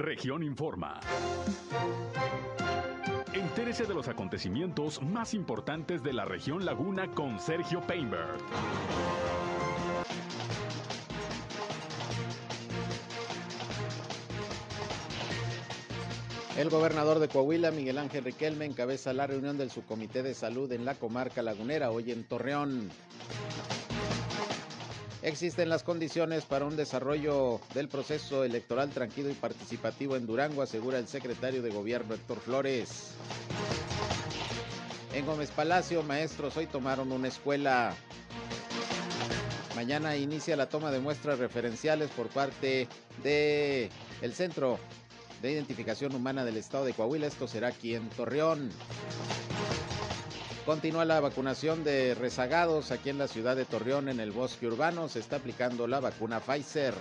Región Informa. Entérese de los acontecimientos más importantes de la región Laguna con Sergio Painberg. El gobernador de Coahuila, Miguel Ángel Riquelme, encabeza la reunión del subcomité de salud en la comarca lagunera hoy en Torreón. Existen las condiciones para un desarrollo del proceso electoral tranquilo y participativo en Durango, asegura el secretario de gobierno Héctor Flores. En Gómez Palacio, maestros hoy tomaron una escuela. Mañana inicia la toma de muestras referenciales por parte de el Centro de Identificación Humana del Estado de Coahuila. Esto será aquí en Torreón. Continúa la vacunación de rezagados aquí en la ciudad de Torreón, en el bosque urbano. Se está aplicando la vacuna Pfizer.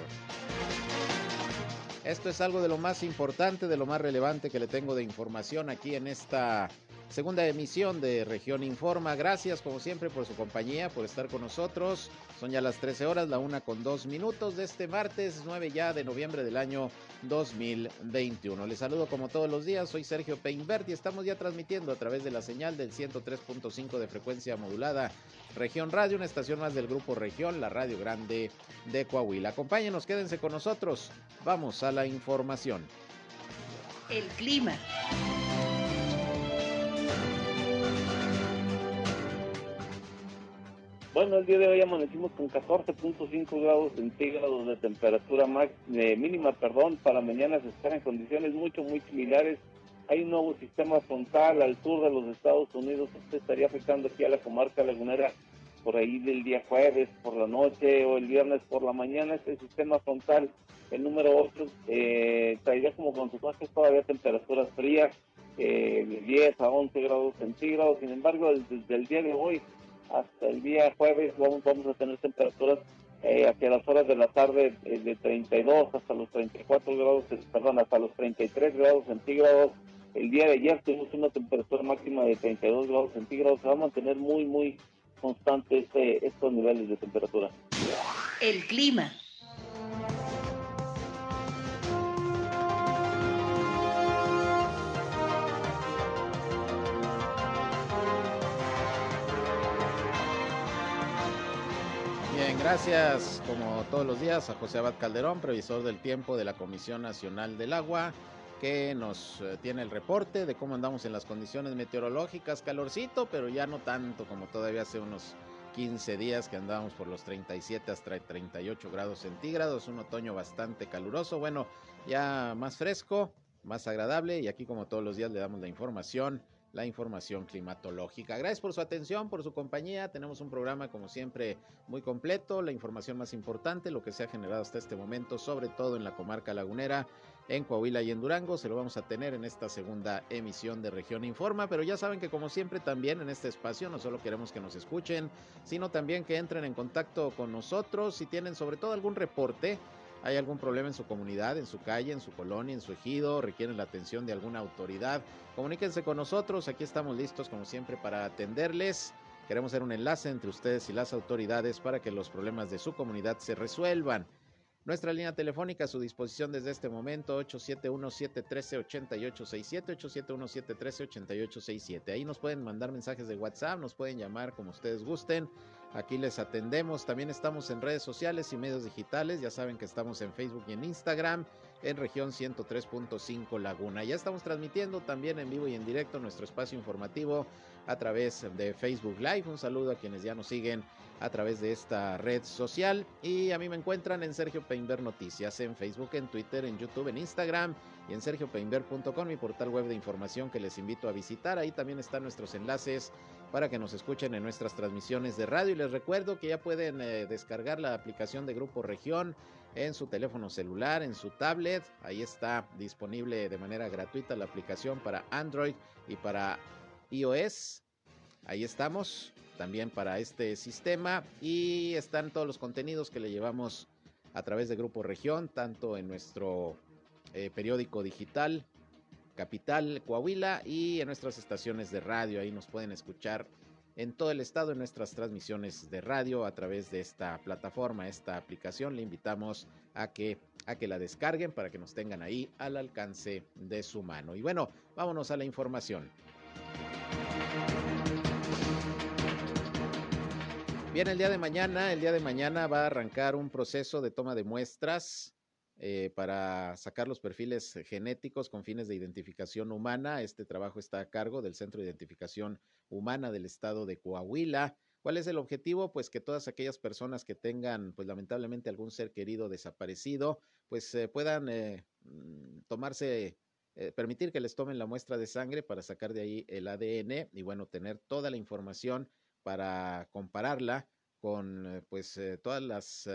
Esto es algo de lo más importante, de lo más relevante que le tengo de información aquí en esta segunda emisión de Región Informa. Gracias como siempre por su compañía, por estar con nosotros. Son ya las 13 horas, la una con dos minutos de este martes 9 ya de noviembre del año 2021. Les saludo como todos los días, soy Sergio Peinbert y estamos ya transmitiendo a través de la señal del 103.5 de frecuencia modulada Región Radio, una estación más del grupo Región, la Radio Grande de Coahuila. Acompáñenos, quédense con nosotros. Vamos a la información. El clima. Bueno, el día de hoy amanecimos con 14.5 grados centígrados de temperatura max, mínima, perdón, para mañana se esperan condiciones mucho, muy similares. Hay un nuevo sistema frontal al sur de los Estados Unidos, este estaría afectando aquí a la comarca lagunera por ahí del día jueves por la noche o el viernes por la mañana. Este sistema frontal, el número 8, eh, traería como consecuencia todavía temperaturas frías, eh, de 10 a 11 grados centígrados. Sin embargo, desde el día de hoy hasta el día jueves vamos, vamos a tener temperaturas eh, hacia las horas de la tarde eh, de 32 hasta los 34 grados, eh, perdón, hasta los 33 grados centígrados. El día de ayer tuvimos una temperatura máxima de 32 grados centígrados. Se va a mantener muy, muy constante este, estos niveles de temperatura. El clima. Gracias, como todos los días, a José Abad Calderón, previsor del tiempo de la Comisión Nacional del Agua, que nos eh, tiene el reporte de cómo andamos en las condiciones meteorológicas. Calorcito, pero ya no tanto como todavía hace unos 15 días que andábamos por los 37 hasta 38 grados centígrados. Un otoño bastante caluroso. Bueno, ya más fresco, más agradable. Y aquí, como todos los días, le damos la información la información climatológica. Gracias por su atención, por su compañía. Tenemos un programa como siempre muy completo, la información más importante, lo que se ha generado hasta este momento, sobre todo en la comarca lagunera, en Coahuila y en Durango. Se lo vamos a tener en esta segunda emisión de Región Informa, pero ya saben que como siempre también en este espacio no solo queremos que nos escuchen, sino también que entren en contacto con nosotros si tienen sobre todo algún reporte hay algún problema en su comunidad, en su calle, en su colonia, en su ejido, requieren la atención de alguna autoridad, comuníquense con nosotros, aquí estamos listos como siempre para atenderles. Queremos hacer un enlace entre ustedes y las autoridades para que los problemas de su comunidad se resuelvan. Nuestra línea telefónica a su disposición desde este momento, 871-713-8867, 871-713-8867. Ahí nos pueden mandar mensajes de WhatsApp, nos pueden llamar como ustedes gusten. Aquí les atendemos. También estamos en redes sociales y medios digitales. Ya saben que estamos en Facebook y en Instagram en región 103.5 Laguna. Ya estamos transmitiendo también en vivo y en directo nuestro espacio informativo a través de Facebook Live. Un saludo a quienes ya nos siguen a través de esta red social. Y a mí me encuentran en Sergio Peinber Noticias, en Facebook, en Twitter, en YouTube, en Instagram y en sergiopeinber.com, mi portal web de información que les invito a visitar. Ahí también están nuestros enlaces para que nos escuchen en nuestras transmisiones de radio. Y les recuerdo que ya pueden eh, descargar la aplicación de Grupo Región en su teléfono celular, en su tablet. Ahí está disponible de manera gratuita la aplicación para Android y para iOS. Ahí estamos también para este sistema y están todos los contenidos que le llevamos a través de Grupo Región, tanto en nuestro eh, periódico digital capital Coahuila y en nuestras estaciones de radio. Ahí nos pueden escuchar en todo el estado en nuestras transmisiones de radio a través de esta plataforma, esta aplicación. Le invitamos a que a que la descarguen para que nos tengan ahí al alcance de su mano. Y bueno, vámonos a la información. Bien, el día de mañana, el día de mañana va a arrancar un proceso de toma de muestras eh, para sacar los perfiles genéticos con fines de identificación humana. Este trabajo está a cargo del Centro de Identificación Humana del Estado de Coahuila. ¿Cuál es el objetivo? Pues que todas aquellas personas que tengan, pues lamentablemente algún ser querido desaparecido, pues eh, puedan eh, mm, tomarse, permitir que les tomen la muestra de sangre para sacar de ahí el ADN y bueno, tener toda la información para compararla con pues todas las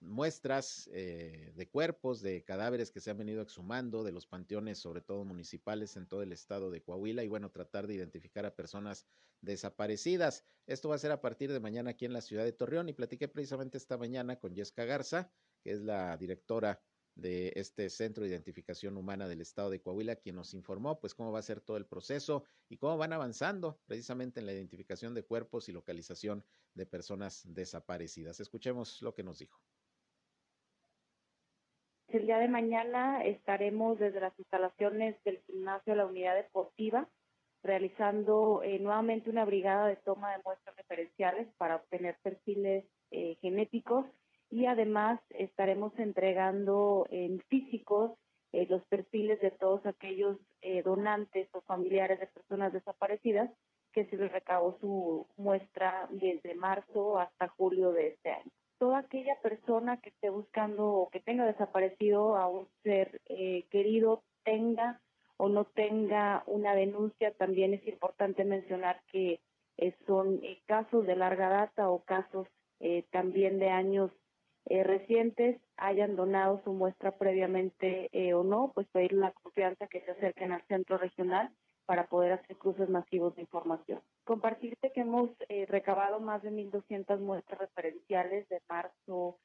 muestras de cuerpos, de cadáveres que se han venido exhumando de los panteones, sobre todo municipales en todo el estado de Coahuila, y bueno, tratar de identificar a personas desaparecidas. Esto va a ser a partir de mañana aquí en la ciudad de Torreón y platiqué precisamente esta mañana con Yesca Garza, que es la directora de este Centro de Identificación Humana del Estado de Coahuila, quien nos informó pues cómo va a ser todo el proceso y cómo van avanzando precisamente en la identificación de cuerpos y localización de personas desaparecidas. Escuchemos lo que nos dijo. El día de mañana estaremos desde las instalaciones del gimnasio de la unidad deportiva realizando eh, nuevamente una brigada de toma de muestras referenciales para obtener perfiles eh, genéticos y además estaremos entregando en físicos eh, los perfiles de todos aquellos eh, donantes o familiares de personas desaparecidas que se les recabó su muestra desde marzo hasta julio de este año. Toda aquella persona que esté buscando o que tenga desaparecido a un ser eh, querido, tenga o no tenga una denuncia, también es importante mencionar que son casos de larga data o casos también de años eh, recientes hayan donado su muestra previamente eh, o no, pues pedir la confianza que se acerquen al centro regional para poder hacer cruces masivos de información. Compartirte que hemos eh, recabado más de 1.200 muestras referenciales de marzo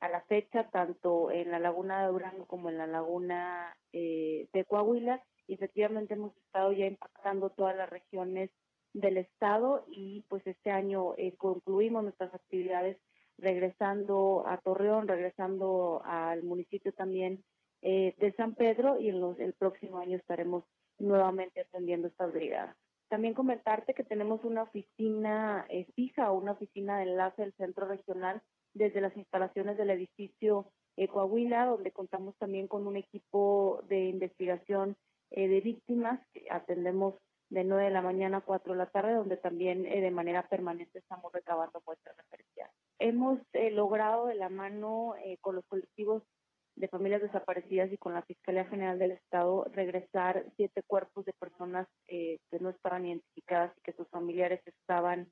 a la fecha, tanto en la laguna de Durango como en la laguna de Coahuila, y efectivamente hemos estado ya impactando todas las regiones del estado y pues este año concluimos nuestras actividades regresando a Torreón, regresando al municipio también eh, de San Pedro y en los, el próximo año estaremos nuevamente atendiendo estas brigadas. También comentarte que tenemos una oficina eh, fija o una oficina de enlace del centro regional desde las instalaciones del edificio eh, Coahuila, donde contamos también con un equipo de investigación de víctimas que atendemos de 9 de la mañana a 4 de la tarde, donde también de manera permanente estamos recabando muestras referenciales hemos eh, logrado de la mano eh, con los colectivos de familias desaparecidas y con la Fiscalía General del Estado regresar siete cuerpos de personas eh, que no estaban identificadas y que sus familiares estaban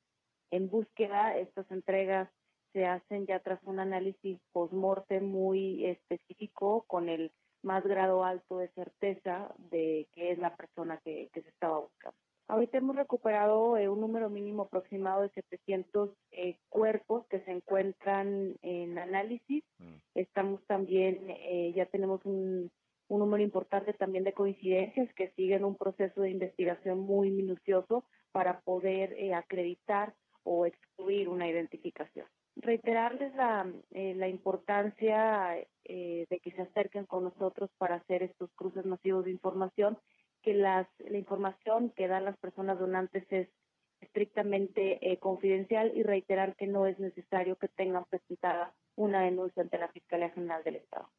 en búsqueda. Estas entregas se hacen ya tras un análisis post-mortem muy específico con el más grado alto de certeza de que es la persona que se estaba buscando. Ahorita hemos recuperado eh, un número mínimo aproximado de 700 eh, cuerpos que se encuentran en análisis. Mm. Estamos también, eh, ya tenemos un, un, número importante también de coincidencias que siguen un proceso de investigación muy minucioso para poder acreditar o excluir una identificación. Reiterarles la, la importancia de que se acerquen con nosotros para hacer estos cruces masivos de información que las, la información que dan las personas donantes es estrictamente eh, confidencial y reiterar que no es necesario que tengan presentada una denuncia ante la Fiscalía General del Estado.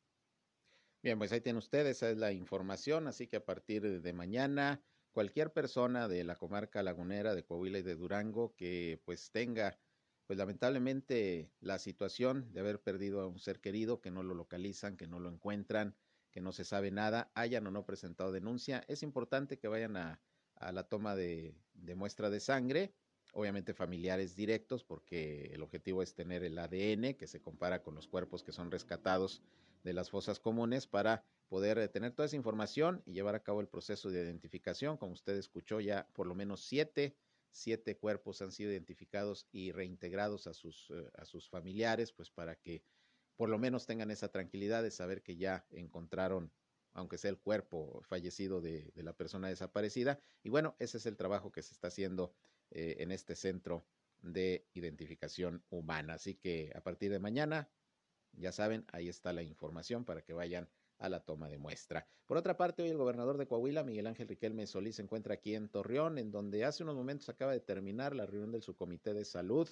Bien, pues ahí tienen ustedes, esa es la información, así que a partir de mañana, cualquier persona de la comarca lagunera de Coahuila y de Durango que pues tenga, pues lamentablemente la situación de haber perdido a un ser querido, que no lo localizan, que no lo encuentran, que no se sabe nada, hayan o no presentado denuncia. Es importante que vayan a, la toma de, muestra de sangre, obviamente familiares directos, porque el objetivo es tener el ADN que se compara con los cuerpos que son rescatados de las fosas comunes para poder eh, tener toda esa información y llevar a cabo el proceso de identificación. Como usted escuchó, ya por lo menos siete, siete cuerpos han sido identificados y reintegrados a sus, eh, a sus familiares, pues para que por lo menos tengan esa tranquilidad de saber que ya encontraron, aunque sea el cuerpo fallecido de, la persona desaparecida. Y bueno, ese es el trabajo que se está haciendo eh, en este centro de identificación humana. Así que a partir de mañana, ya saben, ahí está la información para que vayan a la toma de muestra. Por otra parte, hoy el gobernador de Coahuila, Miguel Ángel Riquelme Solís, se encuentra aquí en Torreón, en donde hace unos momentos acaba de terminar la reunión del subcomité de salud,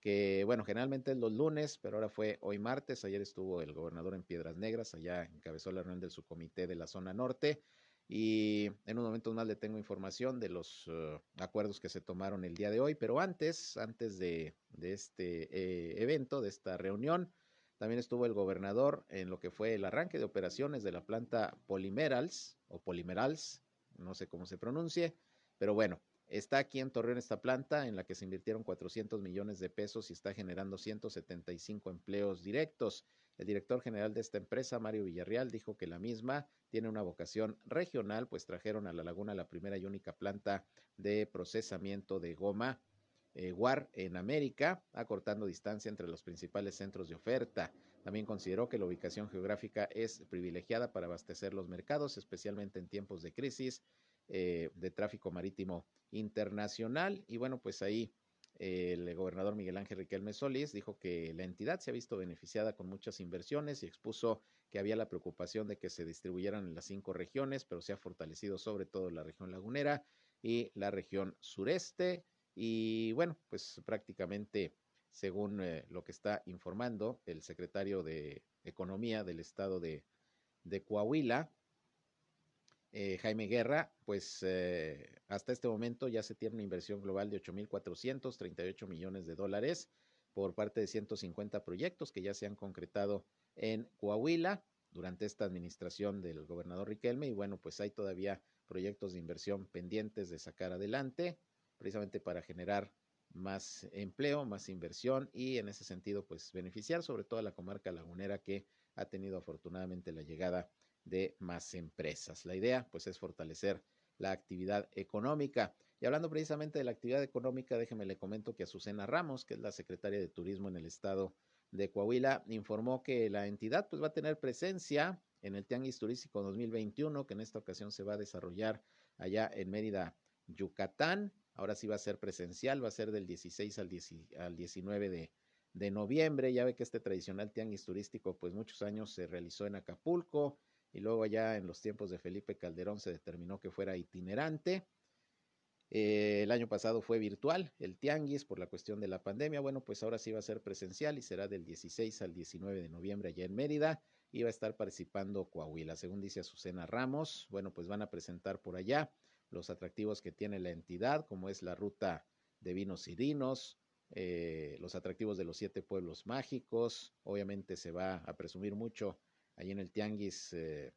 que bueno, generalmente es los lunes, pero ahora fue hoy martes. Ayer estuvo el gobernador en Piedras Negras, allá encabezó la reunión del subcomité de la zona norte. Y en un momento más le tengo información de los uh, acuerdos que se tomaron el día de hoy, pero antes, antes de, este eh, evento, de esta reunión, también estuvo el gobernador en lo que fue el arranque de operaciones de la planta Polimerals o Polimerals, no sé cómo se pronuncie, pero bueno, está aquí en Torreón esta planta en la que se invirtieron 400 millones de pesos y está generando 175 empleos directos. El director general de esta empresa, Mario Villarreal, dijo que la misma tiene una vocación regional, pues trajeron a la laguna la primera y única planta de procesamiento de goma eh, en América, acortando distancia entre los principales centros de oferta. También consideró que la ubicación geográfica es privilegiada para abastecer los mercados, especialmente en tiempos de crisis eh, de tráfico marítimo internacional. Y bueno, pues ahí eh, el gobernador Miguel Ángel Riquelme Solís dijo que la entidad se ha visto beneficiada con muchas inversiones y expuso que había la preocupación de que se distribuyeran en las cinco regiones, pero se ha fortalecido sobre todo la región lagunera y la región sureste. Y bueno, pues prácticamente, según eh, lo que está informando el secretario de Economía del estado de, de Coahuila, eh, Jaime Guerra, pues eh, hasta este momento ya se tiene una inversión global de 8.438 millones de dólares por parte de 150 proyectos que ya se han concretado en Coahuila durante esta administración del gobernador Riquelme. Y bueno, pues hay todavía proyectos de inversión pendientes de sacar adelante precisamente para generar más empleo, más inversión y en ese sentido pues beneficiar sobre todo a la comarca lagunera que ha tenido afortunadamente la llegada de más empresas. La idea pues es fortalecer la actividad económica. Y hablando precisamente de la actividad económica, déjeme le comento que Azucena Ramos, que es la secretaria de Turismo en el estado de Coahuila, informó que la entidad pues va a tener presencia en el Tianguis Turístico 2021, que en esta ocasión se va a desarrollar allá en Mérida, Yucatán. Ahora sí va a ser presencial, va a ser del 16 al, 19 de, de noviembre. Ya ve que este tradicional tianguis turístico, pues muchos años se realizó en Acapulco y luego ya en los tiempos de Felipe Calderón se determinó que fuera itinerante. Eh, el año pasado fue virtual el tianguis por la cuestión de la pandemia. Bueno, pues ahora sí va a ser presencial y será del 16 al 19 de noviembre allá en Mérida y va a estar participando Coahuila. Según dice Azucena Ramos, bueno, pues van a presentar por allá los atractivos que tiene la entidad, como es la ruta de vinos y dinos, eh, los atractivos de los siete pueblos mágicos. Obviamente se va a presumir mucho ahí en el Tianguis eh,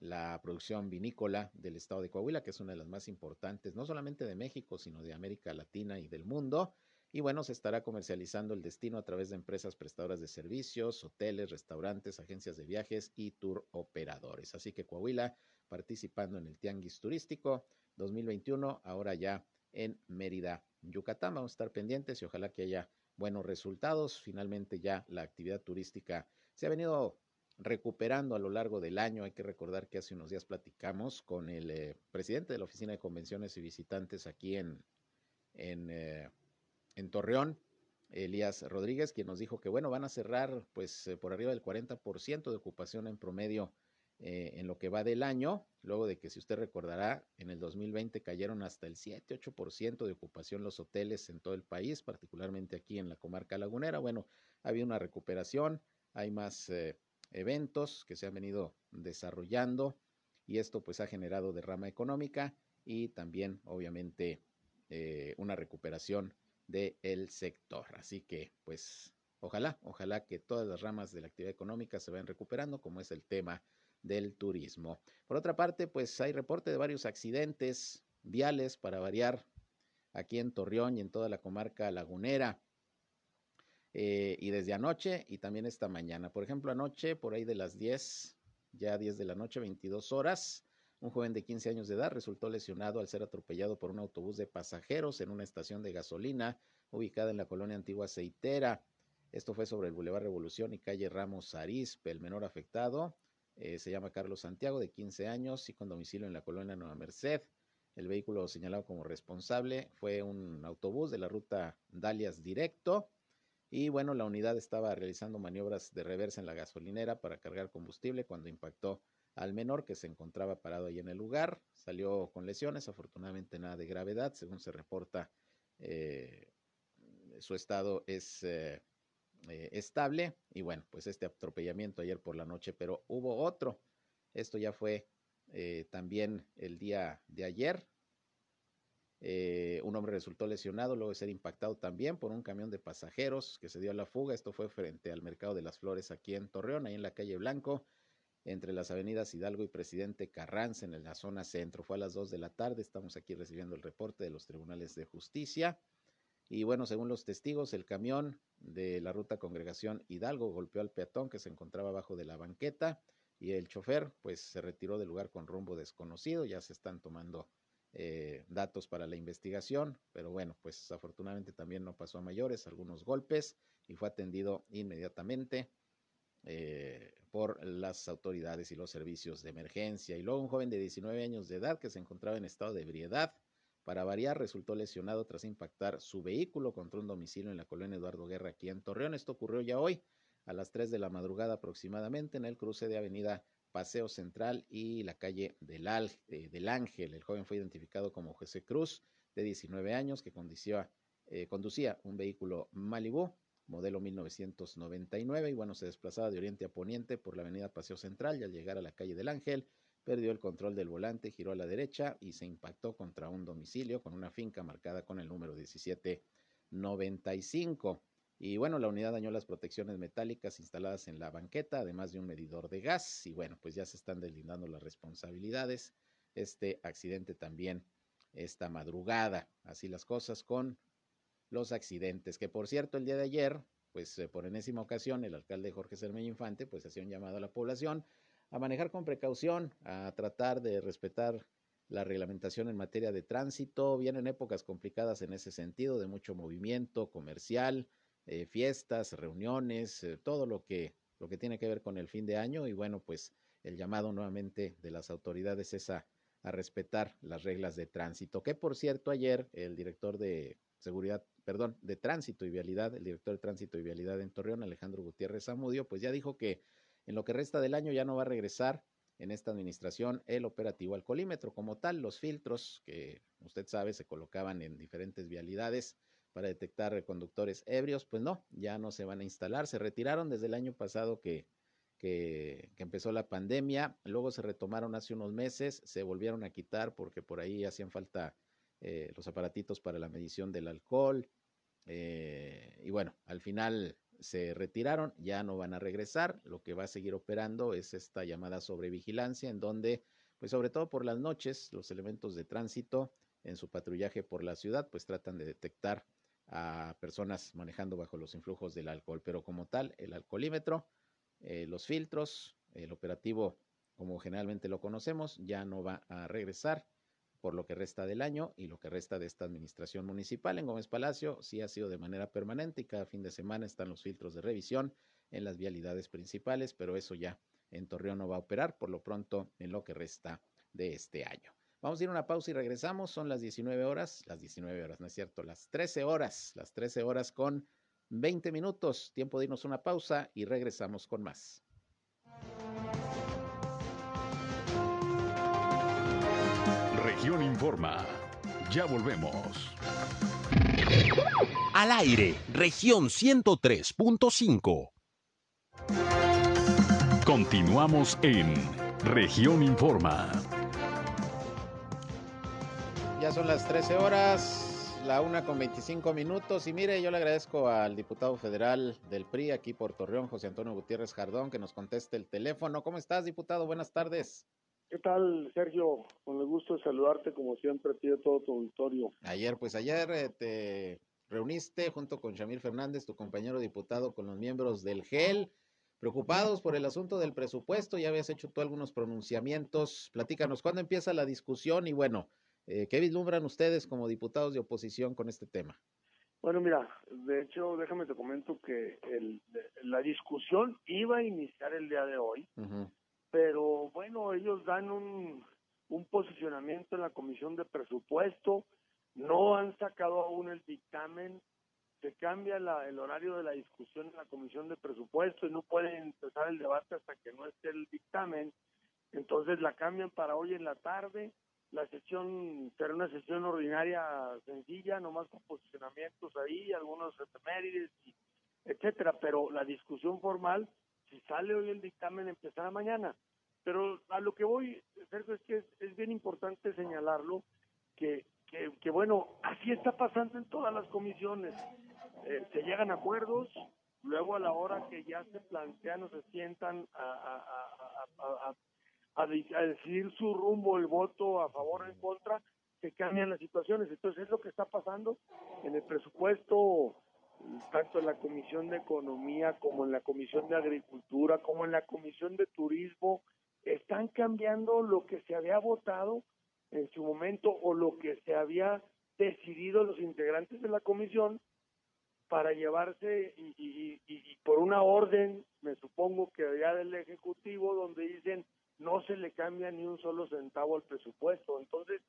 la producción vinícola del estado de Coahuila, que es una de las más importantes, no solamente de México, sino de América Latina y del mundo. Y bueno, se estará comercializando el destino a través de empresas prestadoras de servicios, hoteles, restaurantes, agencias de viajes y tour operadores. Así que Coahuila participando en el Tianguis Turístico 2021, ahora ya en Mérida, Yucatán. Vamos a estar pendientes y ojalá que haya buenos resultados. Finalmente ya la actividad turística se ha venido recuperando a lo largo del año. Hay que recordar que hace unos días platicamos con el eh, presidente de la Oficina de Convenciones y Visitantes aquí eh, en, Torreón, Elías Rodríguez, quien nos dijo que, bueno, van a cerrar pues eh, por arriba del 40% de ocupación en promedio en lo que va del año, luego de que, si usted recordará, en el 2020 cayeron hasta el 7-8% de ocupación los hoteles en todo el país, particularmente aquí en la comarca lagunera. Bueno, había una recuperación, hay más eventos que se han venido desarrollando y esto pues ha generado derrama económica y también obviamente eh, una recuperación del sector. Así que pues ojalá, ojalá que todas las ramas de la actividad económica se vayan recuperando, como es el tema del turismo. Por otra parte, pues hay reporte de varios accidentes viales para variar aquí en Torreón y en toda la comarca lagunera. Eh, y desde anoche y también esta mañana. Por ejemplo, anoche, por ahí de las 10, ya 10 de la noche, 22 horas, un joven de 15 años de edad resultó lesionado al ser atropellado por un autobús de pasajeros en una estación de gasolina ubicada en la colonia antigua Aceitera. Esto fue sobre el Boulevard Revolución y calle Ramos Arizpe. El menor afectado eh, se llama Carlos Santiago, de 15 años y con domicilio en la colonia Nueva Merced. El vehículo señalado como responsable fue un autobús de la ruta Dalias Directo. Y bueno, la unidad estaba realizando maniobras de reversa en la gasolinera para cargar combustible cuando impactó al menor que se encontraba parado ahí en el lugar. Salió con lesiones, afortunadamente nada de gravedad, según se reporta. Eh, su estado es eh, eh, estable y bueno, pues este atropellamiento ayer por la noche, pero hubo otro. Esto ya fue también el día de ayer, eh, un hombre resultó lesionado luego de ser impactado también por un camión de pasajeros que se dio a la fuga. Esto fue frente al Mercado de las Flores aquí en Torreón, ahí en la calle Blanco, entre las avenidas Hidalgo y Presidente Carranza, en la zona centro. Fue a las 2 de la tarde. Estamos aquí recibiendo el reporte de los tribunales de justicia. Y bueno, según los testigos, el camión de la ruta Congregación Hidalgo golpeó al peatón que se encontraba abajo de la banqueta y el chofer pues se retiró del lugar con rumbo desconocido. Ya se están tomando eh, datos para la investigación, pero bueno, pues afortunadamente también no pasó a mayores, algunos golpes y fue atendido inmediatamente eh, por las autoridades y los servicios de emergencia. Y luego un joven de 19 años de edad que se encontraba en estado de ebriedad, para variar, resultó lesionado tras impactar su vehículo contra un domicilio en la colonia Eduardo Guerra aquí en Torreón. Esto ocurrió ya hoy a las 3 de la madrugada aproximadamente en el cruce de Avenida Paseo Central y la calle del, eh, del Ángel. El joven fue identificado como José Cruz, de 19 años, que conducía, eh, conducía un vehículo Malibu, modelo 1999, y bueno, se desplazaba de oriente a poniente por la avenida Paseo Central y al llegar a la calle del Ángel, perdió el control del volante, giró a la derecha y se impactó contra un domicilio con una finca marcada con el número 1795. Y bueno, la unidad dañó las protecciones metálicas instaladas en la banqueta, además de un medidor de gas. Y bueno, pues ya se están deslindando las responsabilidades. Este accidente también esta madrugada. Así las cosas con los accidentes. Que por cierto, el día de ayer, pues eh, por enésima ocasión, el alcalde Jorge Cermeño Infante, pues hacía un llamado a la población a manejar con precaución, a tratar de respetar la reglamentación en materia de tránsito. Vienen épocas complicadas en ese sentido, de mucho movimiento comercial, eh, fiestas, reuniones, eh, todo lo que, lo que tiene que ver con el fin de año y bueno, pues el llamado nuevamente de las autoridades es a, a respetar las reglas de tránsito, que por cierto ayer el director de seguridad, perdón, de tránsito y vialidad, el director de tránsito y vialidad en Torreón, Alejandro Gutiérrez Zamudio, pues ya dijo que en lo que resta del año ya no va a regresar en esta administración el operativo alcoholímetro como tal, los filtros que usted sabe se colocaban en diferentes vialidades para detectar conductores ebrios, pues no, ya no se van a instalar. Se retiraron desde el año pasado que, que, empezó la pandemia, luego se retomaron hace unos meses, se volvieron a quitar porque por ahí hacían falta eh, los aparatitos para la medición del alcohol. Eh, y bueno, al final se retiraron, ya no van a regresar. Lo que va a seguir operando es esta llamada sobrevigilancia, en donde, pues sobre todo por las noches, los elementos de tránsito en su patrullaje por la ciudad, pues tratan de detectar a personas manejando bajo los influjos del alcohol. Pero como tal, el alcoholímetro, eh, los filtros, el operativo como generalmente lo conocemos, ya no va a regresar por lo que resta del año y lo que resta de esta administración municipal. En Gómez Palacio sí ha sido de manera permanente y cada fin de semana están los filtros de revisión en las vialidades principales, pero eso ya en Torreón no va a operar por lo pronto en lo que resta de este año. Vamos a ir a una pausa y regresamos. Son las 19 horas, las 19 horas, no es cierto, las 13 horas, las 13 horas con 20 minutos. Tiempo de irnos a una pausa y regresamos con más. Región Informa. Ya volvemos. Al aire, región 103.5. Continuamos en región Informa. Ya son las 13 horas, la una con 25 minutos. Y mire, yo le agradezco al diputado federal del PRI aquí por Torreón, José Antonio Gutiérrez Jardón, que nos conteste el teléfono. ¿Cómo estás, diputado? Buenas tardes. ¿Qué tal, Sergio? Con el gusto de saludarte, como siempre, a todo tu auditorio. Ayer, pues ayer eh, te reuniste junto con Shamir Fernández, tu compañero diputado, con los miembros del GEL, preocupados por el asunto del presupuesto. Ya habías hecho tú algunos pronunciamientos. Platícanos, ¿cuándo empieza la discusión? Y bueno, eh, ¿Qué vislumbran ustedes como diputados de oposición con este tema? Bueno, mira, de hecho, déjame te comento que el, la discusión iba a iniciar el día de hoy, pero bueno, ellos dan un, un posicionamiento en la Comisión de Presupuesto, no han sacado aún el dictamen, se cambia el horario de la discusión en la comisión de presupuesto y no pueden empezar el debate hasta que no esté el dictamen. Entonces la cambian para hoy en la tarde. La sesión será una sesión ordinaria sencilla, nomás con posicionamientos ahí, algunos efemérides, etcétera. Pero la discusión formal, si sale hoy el dictamen, empezará mañana. Pero a lo que voy, Sergio, es que es bien importante señalarlo, que que, bueno, así está pasando en todas las comisiones. Eh, se llegan acuerdos, luego a la hora que ya se plantean o se sientan a, a, a, decidir su rumbo, el voto a favor o en contra, se cambian las situaciones. Entonces es lo que está pasando en el presupuesto, tanto en la Comisión de Economía como en la Comisión de Agricultura, como en la Comisión de Turismo, están cambiando lo que se había votado en su momento o lo que se había decidido los integrantes de la comisión para llevarse y, por una orden, me supongo que ya del Ejecutivo, donde dicen no se le cambia ni un solo centavo al presupuesto. Entonces,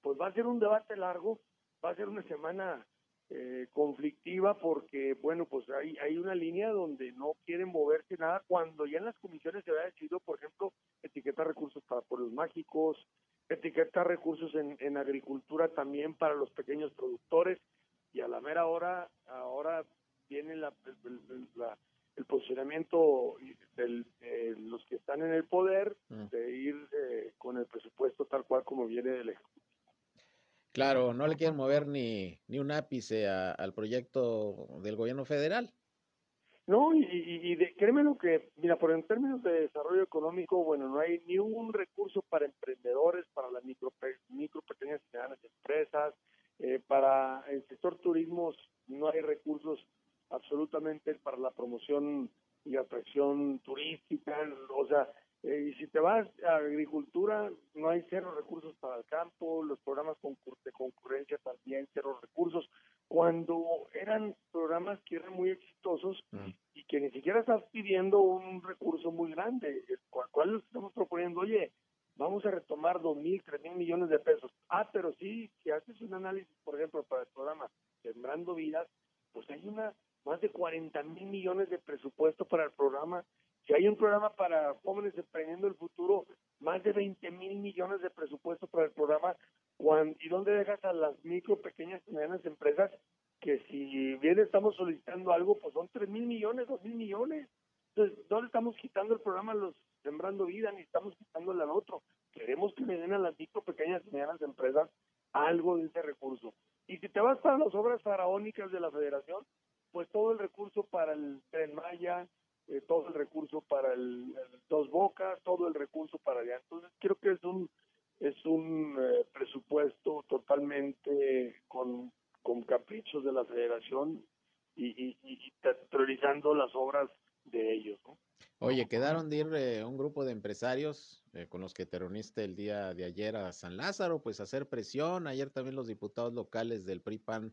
pues va a ser un debate largo, va a ser una semana eh, conflictiva porque, bueno, pues hay, hay una línea donde no quieren moverse nada cuando ya en las comisiones se había decidido, por ejemplo, etiquetar recursos para pueblos mágicos, etiquetar recursos en, en agricultura también para los pequeños productores y a la mera hora ahora viene la, el, posicionamiento de los que están en el poder mm. de ir eh, con el presupuesto tal cual como viene del Ejecutivo. Claro, no le quieren mover ni, ni un ápice al proyecto del gobierno federal. No, y, y, créeme lo que, mira, por en términos de desarrollo económico, bueno, no hay ni un recurso para emprendedores, para las micro, micro pequeñas y medianas empresas, eh, para el sector turismo no hay recursos absolutamente para la promoción y atracción turística, o sea, eh, y si te vas a agricultura, no hay cero recursos para el campo, los programas de concurrencia también, cero recursos. Cuando eran programas que eran muy exitosos mm. y que ni siquiera estás pidiendo un recurso muy grande, ¿cuál estamos proponiendo? Oye, vamos a retomar dos mil, tres mil millones de pesos. Ah, pero sí, si haces un análisis, por ejemplo, para el programa Sembrando Vidas, pues hay una más de 40 mil millones de presupuesto para el programa si hay un programa para jóvenes emprendiendo el futuro, más de 20 mil millones de presupuesto para el programa, ¿y dónde dejas a las micro, pequeñas y medianas empresas que si bien estamos solicitando algo, pues son 3 mil millones, 2 mil millones? Entonces, ¿dónde estamos quitando el programa los Sembrando Vida, ni estamos quitándole al otro? Queremos que le den a las micro, pequeñas y medianas empresas algo de ese recurso. Y si te vas para las obras faraónicas de la federación, pues todo el recurso para el Tren Maya, eh, todo el recurso para el, Dos Bocas, todo el recurso para allá. Entonces creo que es un es un eh, presupuesto totalmente con, con caprichos de la federación y, y, priorizando las obras de ellos. Oye, quedaron de ir eh, un grupo de empresarios con los que te reuniste el día de ayer a San Lázaro, pues hacer presión. Ayer también los diputados locales del PRI-PAN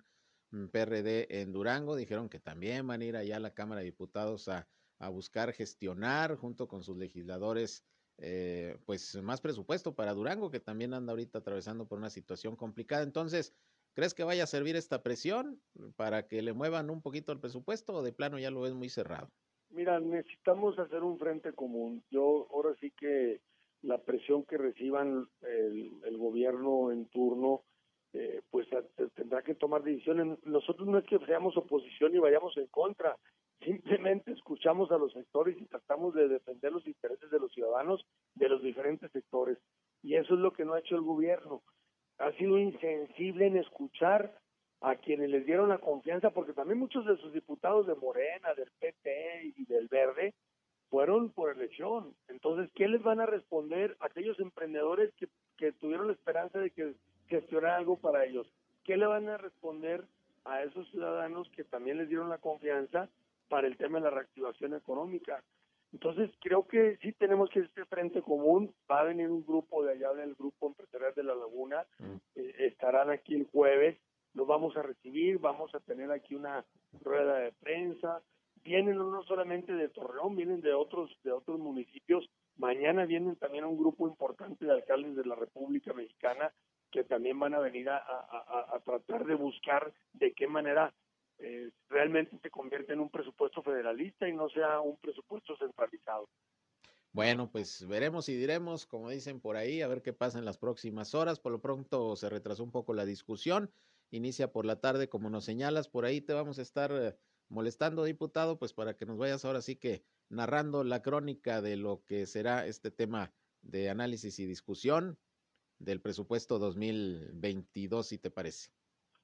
PRD en Durango dijeron que también van a ir allá a la Cámara de Diputados a a buscar gestionar junto con sus legisladores eh, pues más presupuesto para Durango, que también anda ahorita atravesando por una situación complicada. Entonces, ¿crees que vaya a servir esta presión para que le muevan un poquito el presupuesto o de plano ya lo ves muy cerrado? Mira, necesitamos hacer un frente común. Yo ahora sí que la presión que reciban el, gobierno en turno, eh, pues tendrá que tomar decisiones. Nosotros no es que seamos oposición y vayamos en contra, Simplemente escuchamos a los sectores y tratamos de defender los intereses de los ciudadanos de los diferentes sectores. Y eso es lo que no ha hecho el gobierno. Ha sido insensible en escuchar a quienes les dieron la confianza, porque también muchos de sus diputados de Morena, del PP y del Verde fueron por elección. Entonces, ¿qué les van a responder aquellos emprendedores que, que tuvieron la esperanza de que gestionara algo para ellos? ¿Qué le van a responder a esos ciudadanos que también les dieron la confianza para el tema de la reactivación económica. Entonces, creo que sí tenemos que este frente común. Va a venir un grupo de allá del Grupo Empresarial de la Laguna. Mm. Eh, estarán aquí el jueves. Los vamos a recibir. Vamos a tener aquí una rueda de prensa. Vienen no solamente de Torreón, vienen de otros, de otros municipios. Mañana vienen también un grupo importante de alcaldes de la República Mexicana que también van a venir a, a tratar de buscar de qué manera eh, realmente se convierta en un presupuesto federalista y no sea un presupuesto centralizado. Bueno, pues veremos y diremos, como dicen por ahí, a ver qué pasa en las próximas horas. Por lo pronto se retrasó un poco la discusión. Inicia por la tarde, como nos señalas. Por ahí te vamos a estar eh, molestando, diputado, pues para que nos vayas ahora sí que narrando la crónica de lo que será este tema de análisis y discusión del presupuesto 2022, si te parece.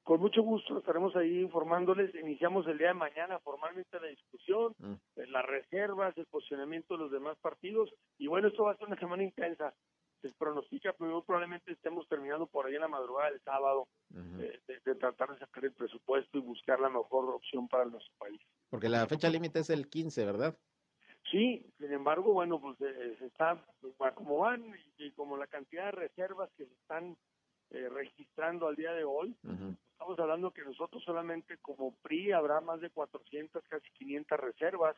Con mucho gusto estaremos ahí informándoles. Iniciamos el día de mañana formalmente la discusión, mm. Eh, las reservas, el posicionamiento de los demás partidos. Y bueno, esto va a ser una semana intensa. Se pronostica, pero probablemente estemos terminando por ahí en la madrugada del sábado eh, de, tratar de sacar el presupuesto y buscar la mejor opción para nuestro país. Porque la fecha límite es el 15, ¿verdad? Sí, sin embargo, bueno, pues eh, se está, como van y, como la cantidad de reservas que se están registrando al día de hoy, Estamos hablando que nosotros solamente como PRI habrá más de 400, casi 500 reservas.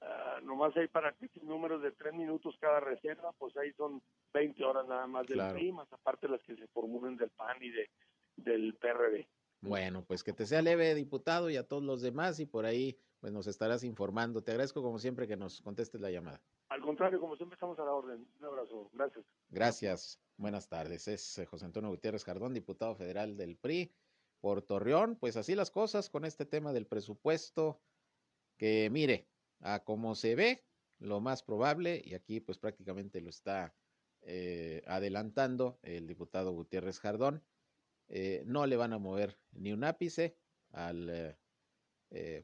Uh, nomás hay para que números de tres minutos cada reserva, pues ahí son 20 horas nada más del PRI, más aparte las que se formulen del PAN y de, del PRD. Bueno, pues que te sea leve, diputado, y a todos los demás, y por ahí pues nos estarás informando. Te agradezco como siempre que nos contestes la llamada. Al contrario, como siempre estamos a la orden. Un abrazo. Gracias. Gracias. Buenas tardes. Es eh, José Antonio Gutiérrez Jardón, diputado federal del PRI por Torreón, pues así las cosas con este tema del presupuesto, que mire, a como se ve, lo más probable, y aquí pues prácticamente lo está eh, adelantando el diputado Gutiérrez Jardón, eh, no le van a mover ni un ápice al eh,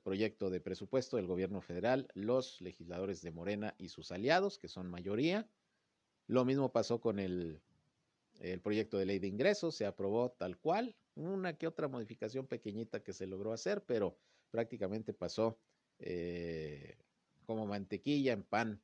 proyecto de presupuesto del gobierno federal, los legisladores de Morena y sus aliados, que son mayoría. Lo mismo pasó con el, el proyecto de ley de ingresos, se aprobó tal cual, una que otra modificación pequeñita que se logró hacer, pero prácticamente pasó eh, como mantequilla en pan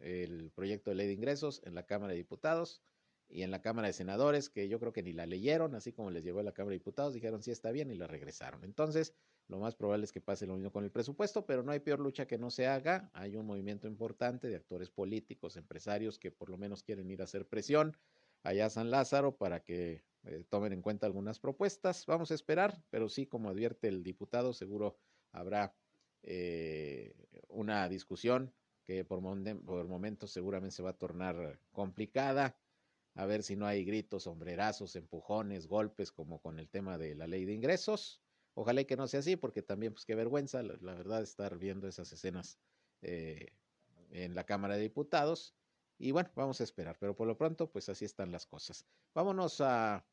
el proyecto de ley de ingresos en la Cámara de Diputados y en la Cámara de Senadores, que yo creo que ni la leyeron, así como les llegó a la Cámara de Diputados, dijeron sí está bien y la regresaron. Entonces, lo más probable es que pase lo mismo con el presupuesto, pero no hay peor lucha que no se haga. Hay un movimiento importante de actores políticos, empresarios que por lo menos quieren ir a hacer presión allá a San Lázaro para que eh, tomen en cuenta algunas propuestas. Vamos a esperar, pero sí, como advierte el diputado, seguro habrá eh, una discusión que por, por momentos seguramente se va a tornar complicada. A ver si no hay gritos, sombrerazos, empujones, golpes, como con el tema de la ley de ingresos. Ojalá que no sea así, porque también, pues qué vergüenza, la, verdad, estar viendo esas escenas eh, en la Cámara de Diputados. Y bueno, vamos a esperar, pero por lo pronto, pues así están las cosas. Vámonos a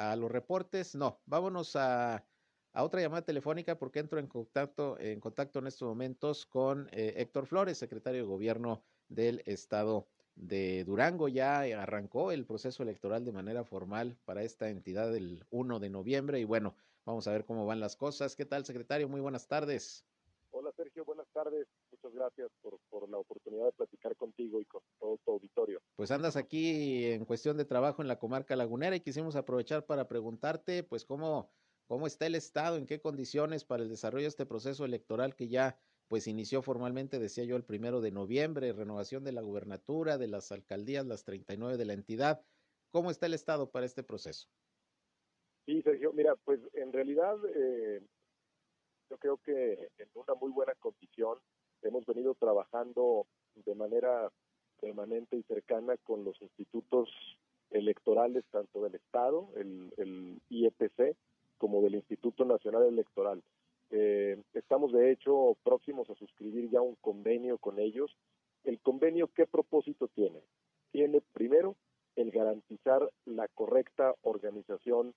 a los reportes. No, vámonos a, otra llamada telefónica porque entro en contacto en, contacto en estos momentos con eh, Héctor Flores, secretario de Gobierno del Estado de Durango. Ya arrancó el proceso electoral de manera formal para esta entidad el 1 de noviembre y bueno, vamos a ver cómo van las cosas. ¿Qué tal, secretario? Muy buenas tardes. Hola, Sergio. Buenas tardes. Muchas gracias por, por la oportunidad de platicar contigo y con todo tu auditorio. Pues andas aquí en cuestión de trabajo en la comarca lagunera y quisimos aprovechar para preguntarte, pues, cómo, cómo está el Estado, en qué condiciones para el desarrollo de este proceso electoral que ya pues inició formalmente, decía yo, el primero de noviembre, renovación de la gubernatura, de las alcaldías, las 39 de la entidad. ¿Cómo está el Estado para este proceso? Sí, Sergio, mira, pues en realidad eh, yo creo que en una muy buena condición hemos venido trabajando de manera permanente y cercana con los institutos electorales, tanto del Estado, el, el IEPC, como del Instituto Nacional Electoral. Eh, estamos, de hecho, próximos a suscribir ya un convenio con ellos. ¿El convenio qué propósito tiene? Tiene, primero, el garantizar la correcta organización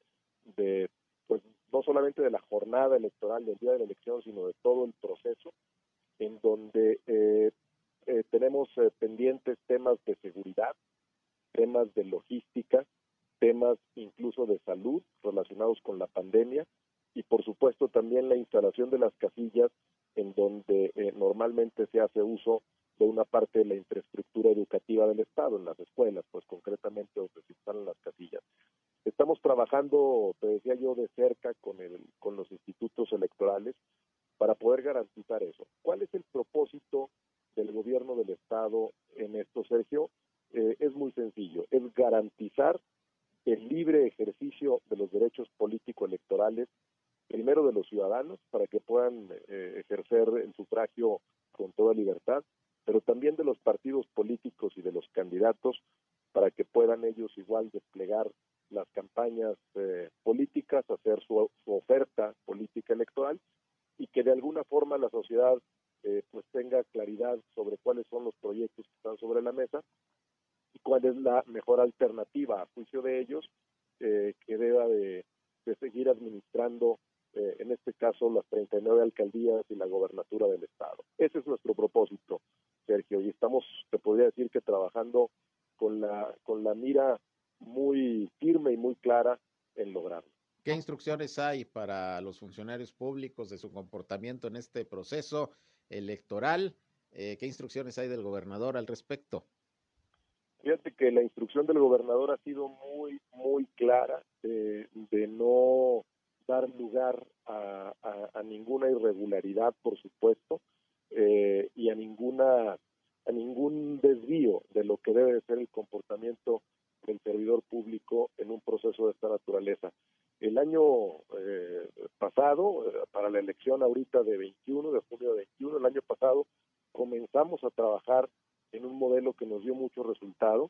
de, pues, no solamente de la jornada electoral del día de la elección, sino de todo el proceso, en donde eh, eh, tenemos eh, pendientes temas de seguridad, temas de logística, temas incluso de salud relacionados con la pandemia y por supuesto también la instalación de las casillas en donde eh, normalmente se hace uso de una parte de la infraestructura educativa del Estado, en las escuelas, pues concretamente donde se instalan las casillas. Estamos trabajando, te decía yo, de cerca con, el, con los institutos electorales para poder garantizar eso. ¿Cuál es el propósito del gobierno del Estado en esto, Sergio, eh, es muy sencillo, es garantizar el libre ejercicio de los derechos político-electorales primero de los ciudadanos para que puedan eh, ejercer el sufragio con toda libertad, pero también de los partidos políticos y de los candidatos para que puedan ellos igual desplegar las campañas eh, políticas, hacer su, oferta política electoral y que de alguna forma la sociedad eh, pues tenga claridad sobre cuáles son los proyectos que están sobre la mesa y cuál es la mejor alternativa. A juicio de ellos eh, que deba de, de seguir administrando en este caso las 39 alcaldías y la gobernatura del estado. Ese es nuestro propósito, Sergio, y estamos, te podría decir que trabajando con la, con la mira muy firme y muy clara en lograrlo. ¿Qué instrucciones hay para los funcionarios públicos de su comportamiento en este proceso electoral? Eh, ¿Qué instrucciones hay del gobernador al respecto? Fíjate que la instrucción del gobernador ha sido muy, muy clara de no dar lugar a, ninguna irregularidad, por supuesto, eh, y a ninguna a ningún desvío de lo que debe de ser el comportamiento del servidor público en un proceso de esta naturaleza. El año eh, pasado, eh, para la elección ahorita de 21, de junio de 21, el año pasado, comenzamos a trabajar en un modelo que nos dio mucho resultado.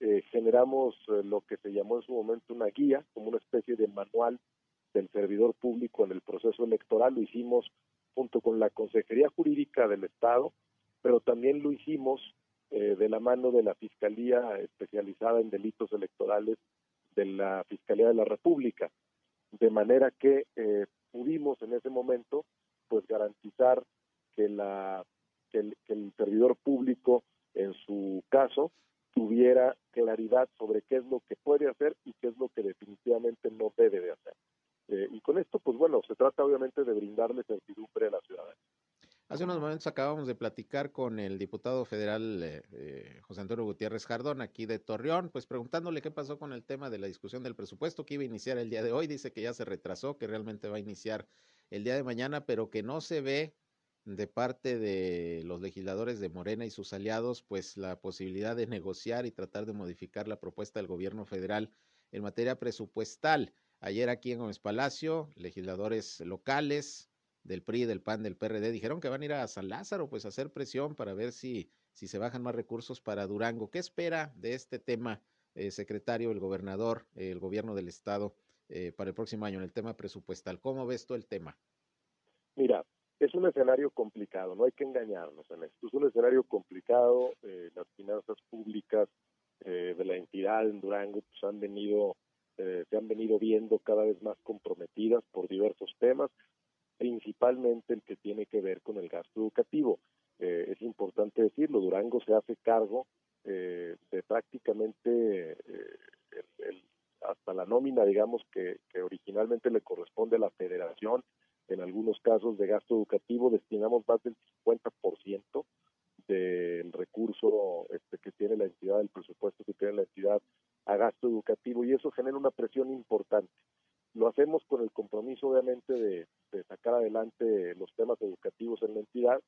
Eh, generamos lo que se llamó en su momento una guía, como una especie de manual del servidor público en el proceso electoral. Lo hicimos junto con la Consejería Jurídica del Estado, pero también lo hicimos eh, de la mano de la Fiscalía especializada en delitos electorales de la Fiscalía de la República, de manera que eh, pudimos en ese momento pues garantizar que, la, el, que el servidor público en su caso tuviera claridad sobre qué es lo que puede hacer y qué es lo que definitivamente no debe de hacer. Eh, y con esto, pues bueno, se trata obviamente de brindarle certidumbre a la ciudadanía. Hace unos momentos acabamos de platicar con el diputado federal eh, eh, José Antonio Gutiérrez Jardón, aquí de Torreón, pues preguntándole qué pasó con el tema de la discusión del presupuesto que iba a iniciar el día de hoy. Dice que ya se retrasó, que realmente va a iniciar el día de mañana, pero que no se ve de parte de los legisladores de Morena y sus aliados, pues la posibilidad de negociar y tratar de modificar la propuesta del gobierno federal en materia presupuestal. Ayer aquí en Gómez Palacio, legisladores locales, del PRI, del PAN, del PRD, dijeron que van a ir a San Lázaro, pues a hacer presión para ver si, si se bajan más recursos para Durango. ¿Qué espera de este tema, eh, secretario, el gobernador, el gobierno del estado eh, para el próximo año en el tema presupuestal? ¿Cómo ves tú el tema? Mira, es un escenario complicado, no hay que engañarnos en esto. Es un escenario complicado, eh, las finanzas públicas de la entidad en Durango pues, han venido, se han venido viendo cada vez más comprometidas por diversos temas principalmente el que tiene que ver con el gasto educativo. Eh, es importante decirlo, Durango se hace cargo eh, de prácticamente eh, hasta la nómina, digamos, que, originalmente le corresponde a la federación. En algunos casos de gasto educativo destinamos más del 50% del recurso este, que tiene la entidad, del presupuesto que tiene la entidad a gasto educativo y eso genera una presión importante. Lo hacemos con el compromiso, obviamente, de, sacar adelante los temas educativos en la entidad,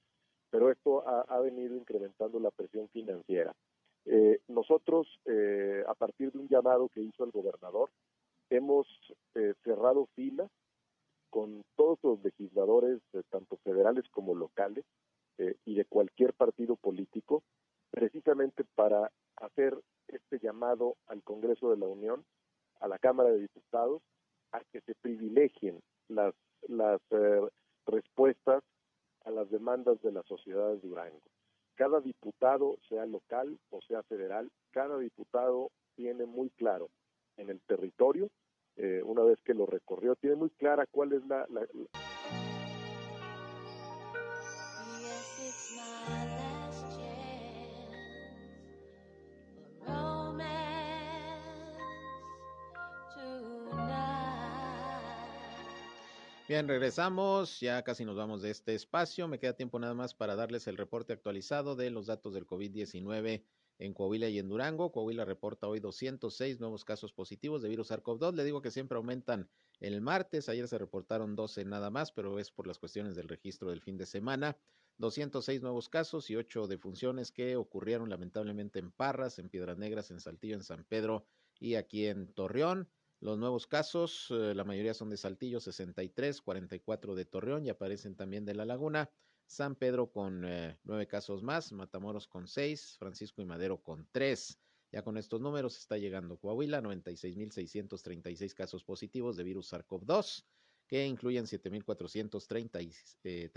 pero esto ha, venido incrementando la presión financiera. Eh, nosotros, eh, a partir de un llamado que hizo el gobernador, hemos eh, cerrado filas con todos los legisladores, tanto federales como locales, y de cualquier partido político, precisamente para hacer este llamado al Congreso de la Unión, a la Cámara de Diputados, a que se privilegien las, las eh, respuestas a las demandas de la sociedad de Durango. Cada diputado, sea local o sea federal, cada diputado tiene muy claro en el territorio, eh, una vez que lo recorrió, tiene muy clara cuál es la Bien, regresamos, ya casi nos vamos de este espacio. Me queda tiempo nada más para darles el reporte actualizado de los datos del COVID-19 en Coahuila y en Durango. Coahuila reporta hoy 206 nuevos casos positivos de virus SARS-CoV-2. Le digo que siempre aumentan el martes. Ayer se reportaron 12 nada más, pero es por las cuestiones del registro del fin de semana. 206 nuevos casos y 8 defunciones que ocurrieron lamentablemente en Parras, en Piedras Negras, en Saltillo, en San Pedro y aquí en Torreón. Los nuevos casos, eh, la mayoría son de Saltillo, 63, 44 de Torreón y aparecen también de La Laguna. San Pedro con eh, nueve casos más, Matamoros con seis, Francisco y Madero con tres. Ya con estos números está llegando Coahuila, 96.636 casos positivos de virus SARS-CoV-2, que incluyen 7.436 eh,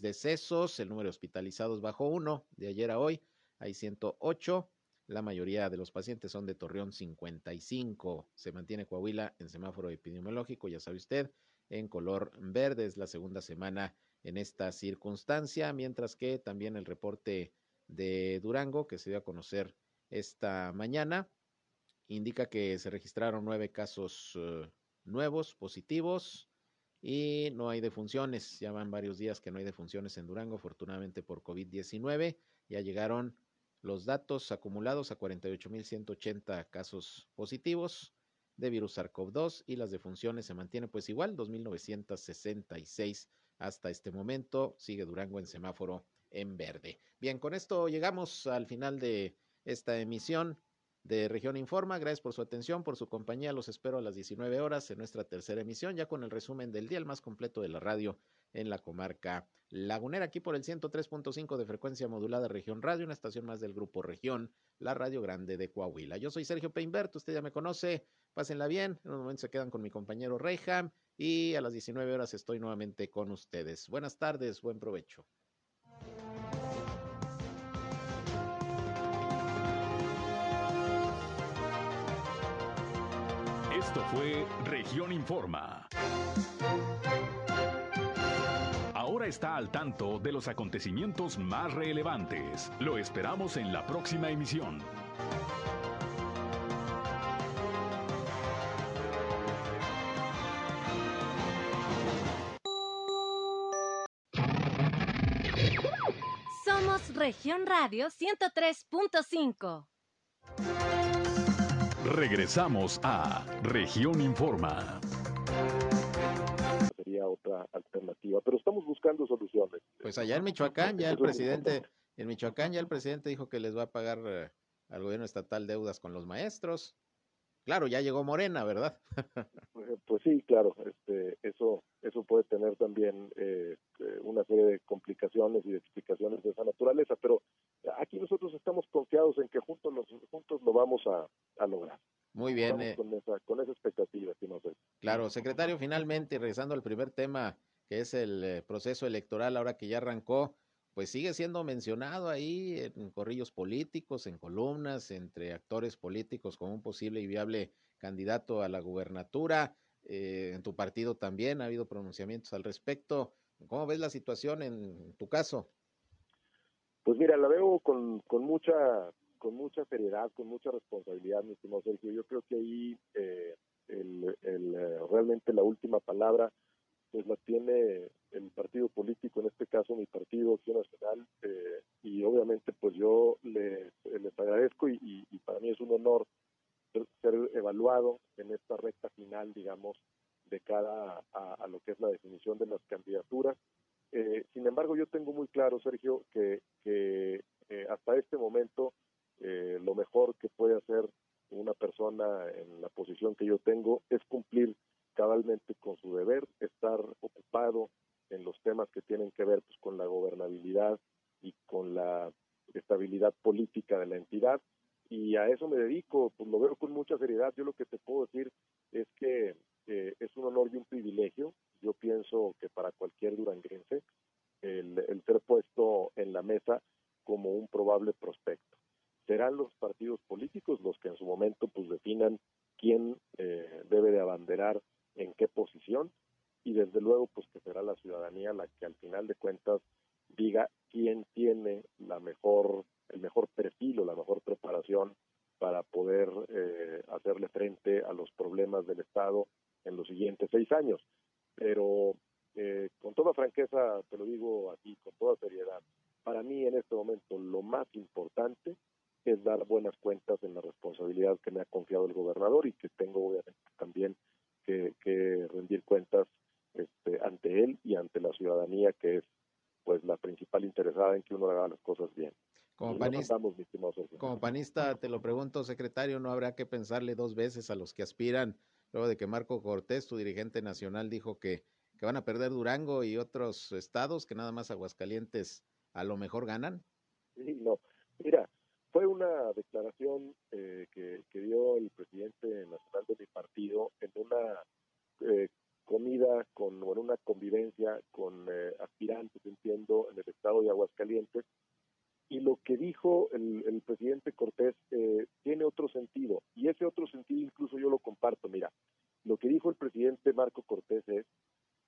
decesos. El número de hospitalizados bajó uno de ayer a hoy, hay 108. La mayoría de los pacientes son de Torreón 55. Se mantiene Coahuila en semáforo epidemiológico, ya sabe usted, en color verde. Es la segunda semana en esta circunstancia, mientras que también el reporte de Durango, que se dio a conocer esta mañana, indica que se registraron nueve casos uh, nuevos positivos y no hay defunciones. Ya van varios días que no hay defunciones en Durango, afortunadamente por COVID-19. Ya llegaron los datos acumulados a 48.180 casos positivos de virus SARS-CoV-2 y las defunciones se mantienen pues igual, 2.966 hasta este momento. Sigue Durango en semáforo en verde. Bien, con esto llegamos al final de esta emisión de Región Informa. Gracias por su atención, por su compañía. Los espero a las 19 horas en nuestra tercera emisión, ya con el resumen del día, el más completo de la radio en la comarca lagunera, aquí por el 103.5 de frecuencia modulada Región Radio, una estación más del Grupo Región, la Radio Grande de Coahuila. Yo soy Sergio Peinbert, usted ya me conoce, pásenla bien, en un momento se quedan con mi compañero Reyham y a las 19 horas estoy nuevamente con ustedes. Buenas tardes, buen provecho. Esto fue Región Informa. Ahora está al tanto de los acontecimientos más relevantes. Lo esperamos en la próxima emisión. Somos Región Radio 103.5. Regresamos a Región Informa. Sería otra alternativa, pero estamos buscando soluciones. Pues allá en Michoacán ya el presidente, en Michoacán ya el presidente dijo que les va a pagar eh, al gobierno estatal deudas con los maestros. Claro, ya llegó Morena, ¿verdad? pues, pues sí, claro, este, eso, eso puede tener también eh, una serie de complicaciones y de explicaciones de esa naturaleza, pero aquí nosotros estamos confiados en que juntos, los, juntos lo vamos a, a lograr. Muy bien. Eh, con, esa, con esa expectativa, si no sé. Claro, secretario, finalmente, regresando al primer tema, que es el eh, proceso electoral, ahora que ya arrancó, pues sigue siendo mencionado ahí en corrillos políticos, en columnas, entre actores políticos como un posible y viable candidato a la gubernatura. Eh, en tu partido también ha habido pronunciamientos al respecto. ¿Cómo ves la situación en tu caso? Pues mira, la veo con, con mucha con mucha seriedad, con mucha responsabilidad, mi estimado Sergio. Yo creo que ahí eh, el, eh, realmente la última palabra pues la tiene el partido político, en este caso mi partido Acción Nacional, eh, y obviamente pues yo les, les agradezco y, para mí es un honor ser, evaluado en esta recta final, digamos, de cara a, a, lo que es la definición de las candidaturas. Eh, sin embargo, yo tengo muy claro, Sergio, que, que eh, hasta este momento eh, lo mejor que puede hacer una persona en la posición que yo tengo es cumplir cabalmente con su deber, estar ocupado en los temas que tienen que ver pues, con la gobernabilidad y con la estabilidad política de la entidad. Y a eso me dedico, pues lo veo con mucha seriedad. Yo lo que te puedo decir es que eh, es un honor y un privilegio. Yo pienso que para cualquier duranguense el, el ser puesto en la mesa como un probable prospecto. Serán los partidos políticos los que en su momento pues definan quién eh, debe de abanderar en qué posición y desde luego pues que será la ciudadanía la que al final de cuentas diga quién tiene la mejor el mejor perfil o la mejor preparación para poder eh, hacerle frente a los problemas del Estado en los siguientes seis años. Pero eh, con toda franqueza, te lo digo aquí, con toda seriedad, para mí en este momento lo más importante es dar buenas cuentas en la responsabilidad que me ha confiado el gobernador y que tengo obviamente también que, que rendir cuentas este, ante él y ante la ciudadanía que es pues la principal interesada en que uno haga las cosas bien. Como panista, como panista, te lo pregunto, secretario, ¿no habrá que pensarle dos veces a los que aspiran luego de que Marco Cortés, tu dirigente nacional, dijo que, que van a perder Durango y otros estados, que nada más Aguascalientes a lo mejor ganan? Sí, no. Mira, fue una declaración eh, que, dio el presidente nacional de mi partido en una eh, comida con, o en una convivencia con eh, aspirantes, entiendo, en el estado de Aguascalientes. Y lo que dijo el, el presidente Cortés eh, tiene otro sentido. Y ese otro sentido incluso yo lo comparto. Mira, lo que dijo el presidente Marco Cortés es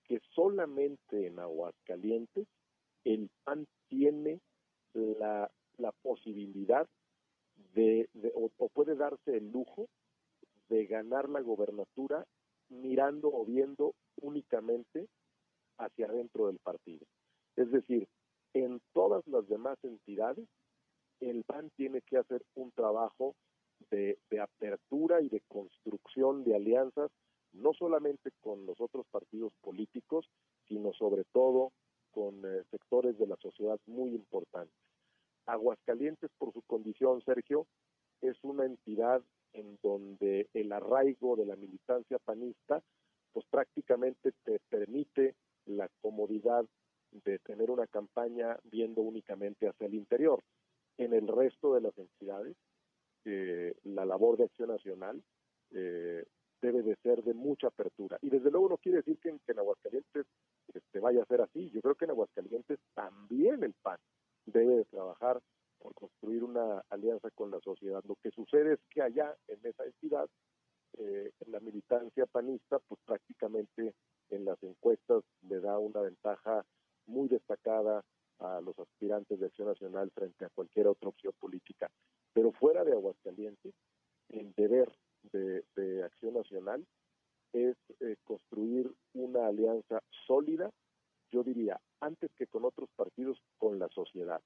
que solamente en Aguascalientes el PAN tiene la, la posibilidad de, o, puede darse el lujo de ganar la gobernatura mirando o viendo únicamente hacia adentro del partido. Es decir, en todas las demás entidades, el PAN tiene que hacer un trabajo de, de apertura y de construcción de alianzas, no solamente con los otros partidos políticos, sino sobre todo con eh, sectores de la sociedad muy importantes. Aguascalientes, por su condición, Sergio, es una entidad en donde el arraigo de la militancia panista, pues prácticamente te permite la comodidad de tener una campaña viendo únicamente hacia el interior. En el resto de las entidades, eh, la labor de acción nacional eh, debe de ser de mucha apertura. Y desde luego no quiere decir que en, que en Aguascalientes este, vaya a ser así. Yo creo que en Aguascalientes también el PAN debe de trabajar por construir una alianza con la sociedad. Lo que sucede es que allá, en esa entidad, eh, la militancia panista, pues prácticamente en las encuestas le da una ventaja muy destacada a los aspirantes de Acción Nacional frente a cualquier otra opción política. Pero fuera de Aguascalientes, el deber de, de Acción Nacional es eh, construir una alianza sólida, yo diría, antes que con otros partidos, con la sociedad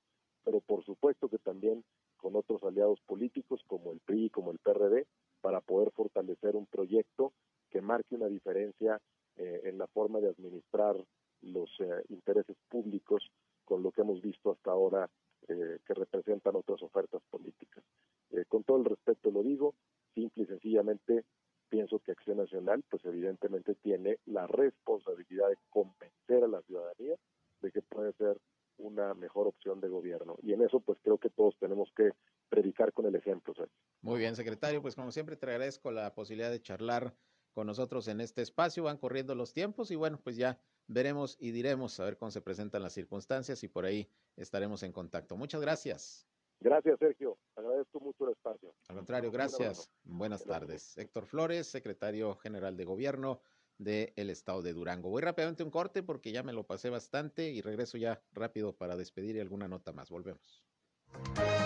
pero por supuesto que también con otros aliados políticos como el PRI, como el PRD, para poder fortalecer un proyecto que marque una diferencia eh, en la forma de administrar los eh, intereses públicos con lo que hemos visto hasta ahora eh, que representan otras ofertas políticas. Eh, con todo el respeto lo digo, simple y sencillamente pienso que Acción Nacional, pues evidentemente tiene la responsabilidad de convencer a la ciudadanía de que puede ser una mejor opción de gobierno. Y en eso, pues creo que todos tenemos que predicar con el ejemplo. ¿sabes? Muy bien, secretario. Pues como siempre, te agradezco la posibilidad de charlar con nosotros en este espacio. Van corriendo los tiempos y bueno, pues ya veremos y diremos a ver cómo se presentan las circunstancias y por ahí estaremos en contacto. Muchas gracias. Gracias, Sergio. Agradezco mucho el espacio. Al contrario, gracias. Buenas tardes. Héctor Flores, secretario general de gobierno del el estado de Durango. Voy rápidamente un corte porque ya me lo pasé bastante y regreso ya rápido para despedir y alguna nota más. Volvemos.